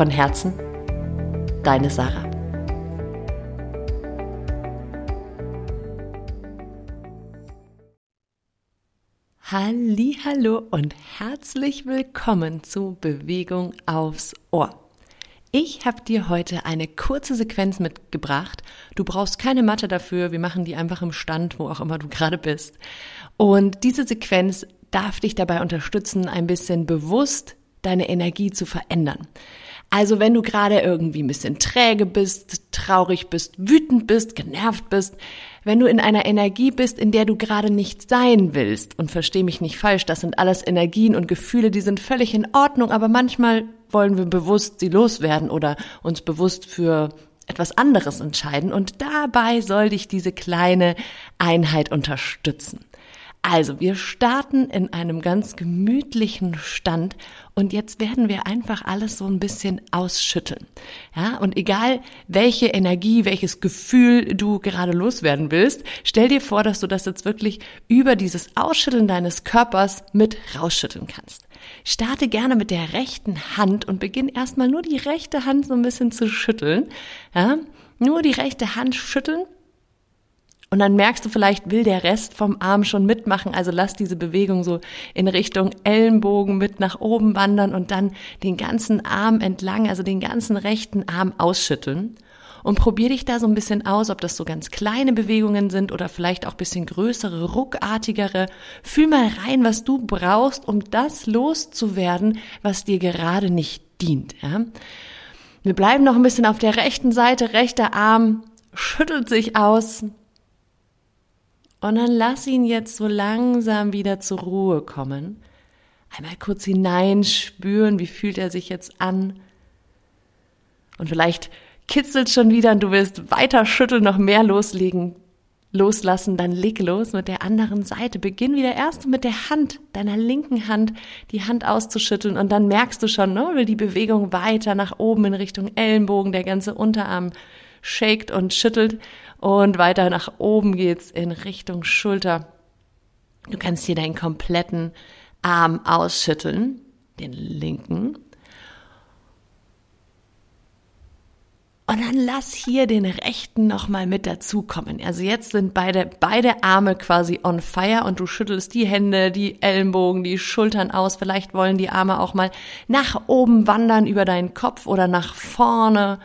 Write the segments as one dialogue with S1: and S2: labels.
S1: Von Herzen, deine Sarah. Hallo und herzlich willkommen zu Bewegung aufs Ohr. Ich habe dir heute eine kurze Sequenz mitgebracht. Du brauchst keine Matte dafür, wir machen die einfach im Stand, wo auch immer du gerade bist. Und diese Sequenz darf dich dabei unterstützen, ein bisschen bewusst deine Energie zu verändern. Also wenn du gerade irgendwie ein bisschen träge bist, traurig bist, wütend bist, genervt bist, wenn du in einer Energie bist, in der du gerade nicht sein willst, und versteh mich nicht falsch, das sind alles Energien und Gefühle, die sind völlig in Ordnung, aber manchmal wollen wir bewusst sie loswerden oder uns bewusst für etwas anderes entscheiden und dabei soll dich diese kleine Einheit unterstützen. Also, wir starten in einem ganz gemütlichen Stand und jetzt werden wir einfach alles so ein bisschen ausschütteln. Ja, und egal welche Energie, welches Gefühl du gerade loswerden willst, stell dir vor, dass du das jetzt wirklich über dieses Ausschütteln deines Körpers mit rausschütteln kannst. Starte gerne mit der rechten Hand und beginn erstmal nur die rechte Hand so ein bisschen zu schütteln. Ja, nur die rechte Hand schütteln und dann merkst du vielleicht, will der Rest vom Arm schon mitmachen. Also lass diese Bewegung so in Richtung Ellenbogen mit nach oben wandern und dann den ganzen Arm entlang, also den ganzen rechten Arm ausschütteln. Und probier dich da so ein bisschen aus, ob das so ganz kleine Bewegungen sind oder vielleicht auch bisschen größere, ruckartigere. Fühl mal rein, was du brauchst, um das loszuwerden, was dir gerade nicht dient. Ja? Wir bleiben noch ein bisschen auf der rechten Seite. Rechter Arm schüttelt sich aus. Und dann lass ihn jetzt so langsam wieder zur Ruhe kommen. Einmal kurz hineinspüren, wie fühlt er sich jetzt an. Und vielleicht kitzelt schon wieder und du willst weiter schütteln, noch mehr loslegen, loslassen, dann leg los mit der anderen Seite. Beginn wieder erst mit der Hand, deiner linken Hand, die Hand auszuschütteln und dann merkst du schon, ne, will die Bewegung weiter nach oben in Richtung Ellenbogen, der ganze Unterarm shakt und schüttelt und weiter nach oben geht's in Richtung Schulter. Du kannst hier deinen kompletten Arm ausschütteln, den linken. Und dann lass hier den rechten nochmal mit dazukommen. Also jetzt sind beide, beide Arme quasi on fire und du schüttelst die Hände, die Ellenbogen, die Schultern aus. Vielleicht wollen die Arme auch mal nach oben wandern über deinen Kopf oder nach vorne.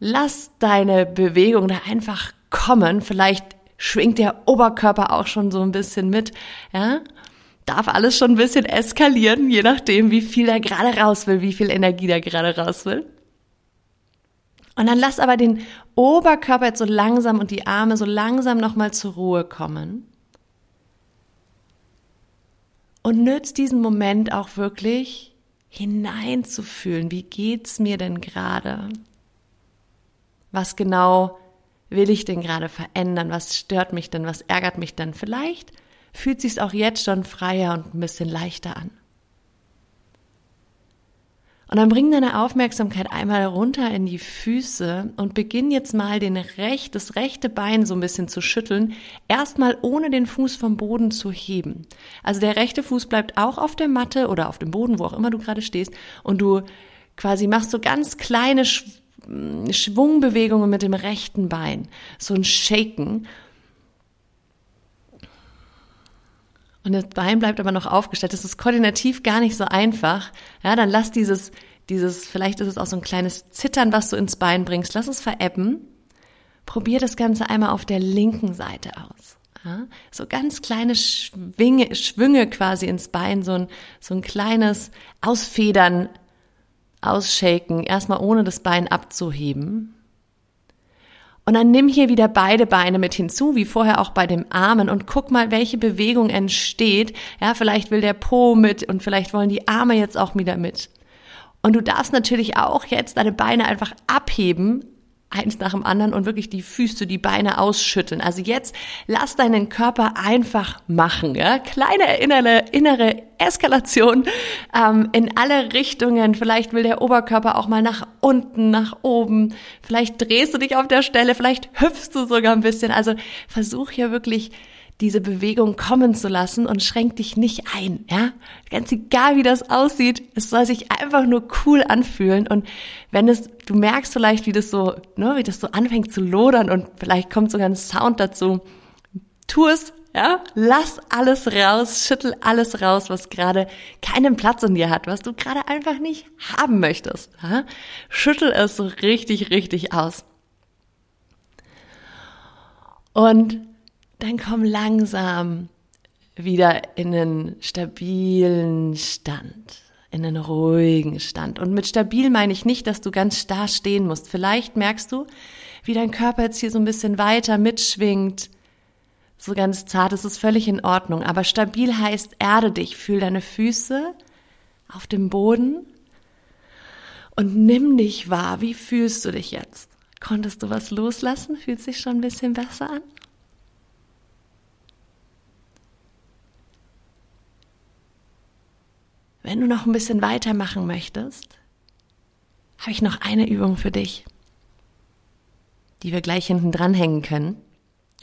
S1: Lass deine Bewegung da einfach kommen. Vielleicht schwingt der Oberkörper auch schon so ein bisschen mit, ja. Darf alles schon ein bisschen eskalieren, je nachdem, wie viel er gerade raus will, wie viel Energie der gerade raus will. Und dann lass aber den Oberkörper jetzt so langsam und die Arme so langsam nochmal zur Ruhe kommen. Und nützt diesen Moment auch wirklich hineinzufühlen. Wie geht's mir denn gerade? Was genau will ich denn gerade verändern? Was stört mich denn? Was ärgert mich denn? Vielleicht fühlt sich's auch jetzt schon freier und ein bisschen leichter an. Und dann bring deine Aufmerksamkeit einmal runter in die Füße und beginn jetzt mal den recht, das rechte Bein so ein bisschen zu schütteln. Erstmal ohne den Fuß vom Boden zu heben. Also der rechte Fuß bleibt auch auf der Matte oder auf dem Boden, wo auch immer du gerade stehst. Und du quasi machst so ganz kleine Schwungbewegungen mit dem rechten Bein, so ein Shaken. Und das Bein bleibt aber noch aufgestellt. Das ist koordinativ gar nicht so einfach. Ja, dann lass dieses, dieses, vielleicht ist es auch so ein kleines Zittern, was du ins Bein bringst. Lass es verebben. Probier das Ganze einmal auf der linken Seite aus. Ja, so ganz kleine Schwinge, Schwünge quasi ins Bein, so ein, so ein kleines Ausfedern ausshaken, erstmal ohne das Bein abzuheben. Und dann nimm hier wieder beide Beine mit hinzu, wie vorher auch bei dem Armen und guck mal, welche Bewegung entsteht. Ja, vielleicht will der Po mit und vielleicht wollen die Arme jetzt auch wieder mit. Und du darfst natürlich auch jetzt deine Beine einfach abheben, eins nach dem anderen und wirklich die Füße, die Beine ausschütteln. Also jetzt lass deinen Körper einfach machen. Ja? Kleine innere, innere Eskalation ähm, in alle Richtungen. Vielleicht will der Oberkörper auch mal nach unten, nach oben. Vielleicht drehst du dich auf der Stelle, vielleicht hüpfst du sogar ein bisschen. Also versuch hier wirklich diese Bewegung kommen zu lassen und schränk dich nicht ein, ja? Ganz egal, wie das aussieht, es soll sich einfach nur cool anfühlen und wenn es, du merkst vielleicht, wie das so, ne, wie das so anfängt zu lodern und vielleicht kommt sogar ein Sound dazu, tu es, ja? Lass alles raus, schüttel alles raus, was gerade keinen Platz in dir hat, was du gerade einfach nicht haben möchtest, ja? Schüttel es so richtig, richtig aus. Und dann komm langsam wieder in einen stabilen Stand, in einen ruhigen Stand. Und mit stabil meine ich nicht, dass du ganz starr stehen musst. Vielleicht merkst du, wie dein Körper jetzt hier so ein bisschen weiter mitschwingt, so ganz zart, das ist völlig in Ordnung. Aber stabil heißt, erde dich, fühl deine Füße auf dem Boden und nimm dich wahr. Wie fühlst du dich jetzt? Konntest du was loslassen? Fühlt sich schon ein bisschen besser an? Wenn du noch ein bisschen weitermachen möchtest, habe ich noch eine Übung für dich, die wir gleich hinten dranhängen können.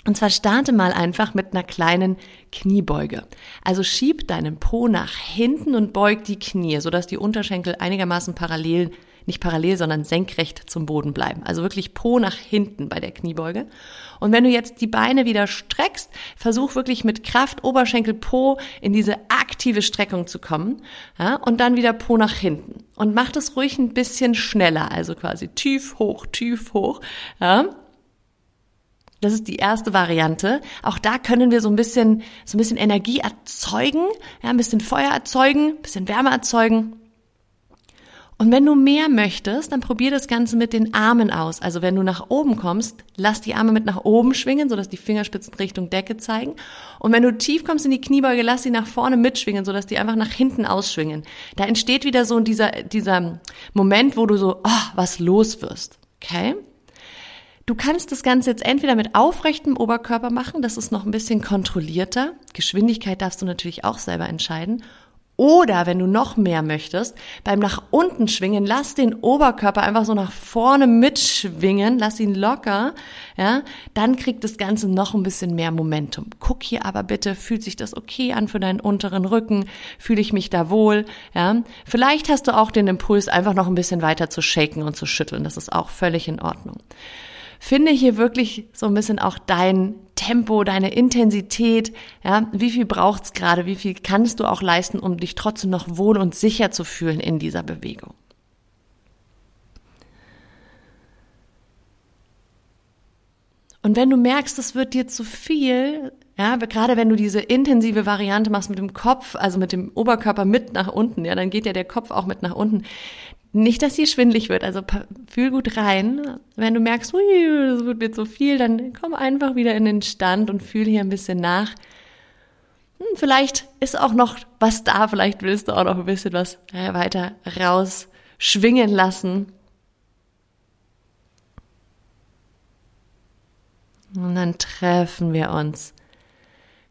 S1: Und zwar starte mal einfach mit einer kleinen Kniebeuge. Also schieb deinen Po nach hinten und beug die Knie, sodass die Unterschenkel einigermaßen parallel nicht parallel, sondern senkrecht zum Boden bleiben. Also wirklich Po nach hinten bei der Kniebeuge. Und wenn du jetzt die Beine wieder streckst, versuch wirklich mit Kraft Oberschenkel Po in diese aktive Streckung zu kommen. Ja, und dann wieder Po nach hinten. Und mach das ruhig ein bisschen schneller. Also quasi tief, hoch, tief, hoch. Ja. Das ist die erste Variante. Auch da können wir so ein bisschen, so ein bisschen Energie erzeugen, ja, ein bisschen Feuer erzeugen, ein bisschen Wärme erzeugen. Und wenn du mehr möchtest, dann probier das Ganze mit den Armen aus. Also wenn du nach oben kommst, lass die Arme mit nach oben schwingen, sodass die Fingerspitzen Richtung Decke zeigen. Und wenn du tief kommst in die Kniebeuge, lass sie nach vorne mitschwingen, sodass die einfach nach hinten ausschwingen. Da entsteht wieder so dieser, dieser Moment, wo du so, oh, was los wirst. Okay? Du kannst das Ganze jetzt entweder mit aufrechtem Oberkörper machen, das ist noch ein bisschen kontrollierter. Geschwindigkeit darfst du natürlich auch selber entscheiden. Oder wenn du noch mehr möchtest, beim nach unten schwingen, lass den Oberkörper einfach so nach vorne mitschwingen, lass ihn locker, ja, dann kriegt das Ganze noch ein bisschen mehr Momentum. Guck hier aber bitte, fühlt sich das okay an für deinen unteren Rücken? Fühle ich mich da wohl? Ja, vielleicht hast du auch den Impuls, einfach noch ein bisschen weiter zu shaken und zu schütteln. Das ist auch völlig in Ordnung. Finde hier wirklich so ein bisschen auch dein Tempo, deine Intensität, ja, wie viel braucht's gerade, wie viel kannst du auch leisten, um dich trotzdem noch wohl und sicher zu fühlen in dieser Bewegung. Und wenn du merkst, es wird dir zu viel, ja, gerade wenn du diese intensive Variante machst mit dem Kopf, also mit dem Oberkörper mit nach unten, ja, dann geht ja der Kopf auch mit nach unten. Nicht, dass dir schwindlig wird, also fühl gut rein. Wenn du merkst, ui, das wird mir zu viel, dann komm einfach wieder in den Stand und fühl hier ein bisschen nach. Hm, vielleicht ist auch noch was da, vielleicht willst du auch noch ein bisschen was äh, weiter rausschwingen lassen. Und dann treffen wir uns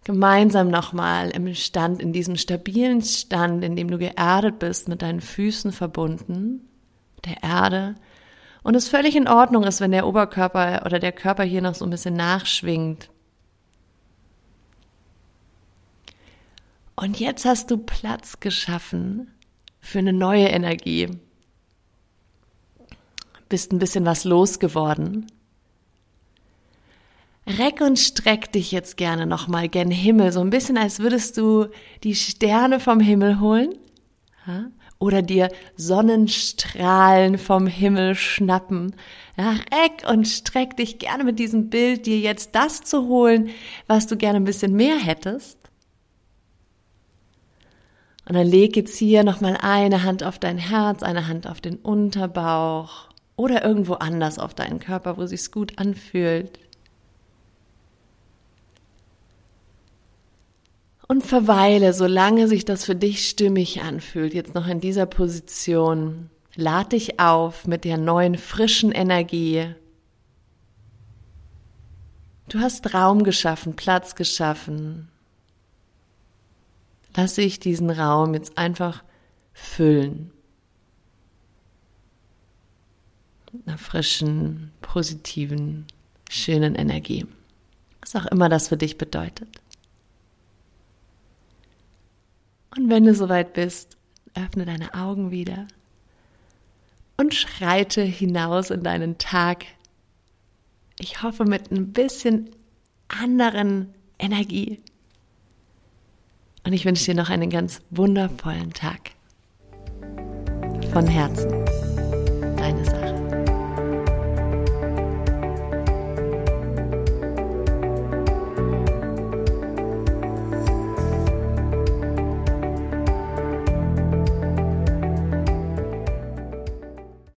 S1: gemeinsam nochmal im Stand, in diesem stabilen Stand, in dem du geerdet bist, mit deinen Füßen verbunden, der Erde. Und es völlig in Ordnung ist, wenn der Oberkörper oder der Körper hier noch so ein bisschen nachschwingt. Und jetzt hast du Platz geschaffen für eine neue Energie. Bist ein bisschen was losgeworden. Reck und streck dich jetzt gerne nochmal gen Himmel, so ein bisschen als würdest du die Sterne vom Himmel holen oder dir Sonnenstrahlen vom Himmel schnappen. Ja, reck und streck dich gerne mit diesem Bild, dir jetzt das zu holen, was du gerne ein bisschen mehr hättest. Und dann leg jetzt hier nochmal eine Hand auf dein Herz, eine Hand auf den Unterbauch oder irgendwo anders auf deinen Körper, wo sich's gut anfühlt. Und verweile, solange sich das für dich stimmig anfühlt, jetzt noch in dieser Position. lad dich auf mit der neuen frischen Energie. Du hast Raum geschaffen, Platz geschaffen. Lass ich diesen Raum jetzt einfach füllen. Mit einer frischen, positiven, schönen Energie. Was auch immer das für dich bedeutet. Und wenn du soweit bist, öffne deine Augen wieder und schreite hinaus in deinen Tag. Ich hoffe mit ein bisschen anderen Energie. Und ich wünsche dir noch einen ganz wundervollen Tag. Von Herzen. Deine Sarah.